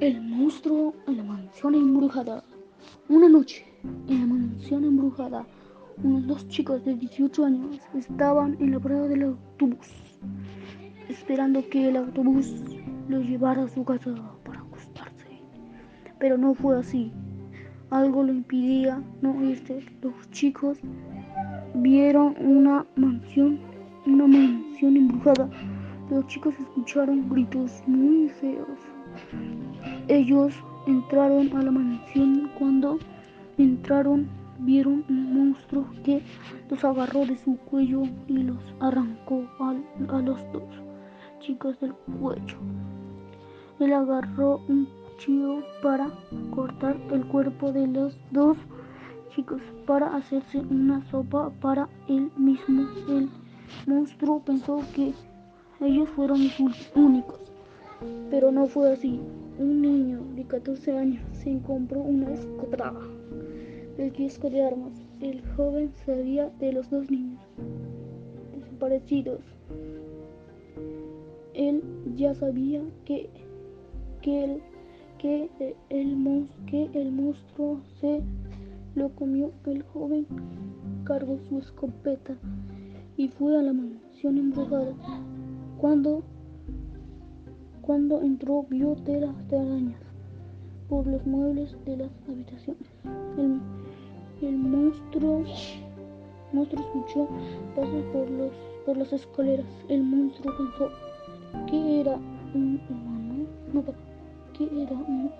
El monstruo en la mansión embrujada. Una noche, en la mansión embrujada, unos dos chicos de 18 años estaban en la parada del autobús, esperando que el autobús los llevara a su casa para acostarse. Pero no fue así. Algo lo impidía no irse. Los chicos vieron una mansión, una mansión embrujada. Los chicos escucharon gritos muy feos. Ellos entraron a la mansión. Cuando entraron, vieron un monstruo que los agarró de su cuello y los arrancó a, los dos chicos del cuello. Él agarró un cuchillo para cortar el cuerpo de los dos chicos para hacerse una sopa para él mismo. El monstruo pensó que ellos fueron sus únicos, pero no fue así. Un niño de 14 años se compró una escopeta el kiosco de armas. El joven sabía de los dos niños desaparecidos. Él ya sabía que, que, el, que, el, que el monstruo se lo comió. El joven cargó su escopeta y fue a la mansión embrujada. Cuando, cuando entró vio telas de arañas por los muebles de las habitaciones. El, el monstruo, escuchó pasos por, las escaleras. El monstruo pensó que era un humano. No, que era un,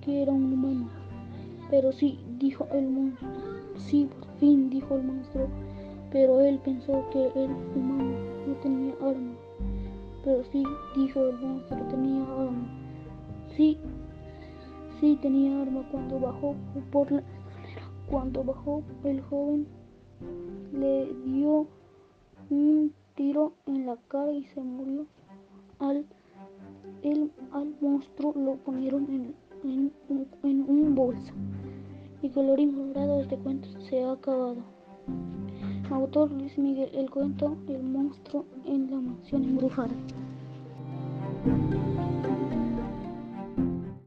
que era un humano. Pero sí, dijo el monstruo. Sí, por fin, dijo el monstruo. Pero él pensó que el humano no tenía arma. Pero sí, dijo el monstruo, tenía arma. Sí, sí tenía arma cuando bajó por la escalera. Cuando bajó, el joven le dio un tiro en la cara y se murió. Al, el, al monstruo lo ponieron en, en, en un bolso. Y colorín colorado, este cuento se ha acabado. Autor Luis Miguel, el cuento El monstruo en la mansión embrujada. Música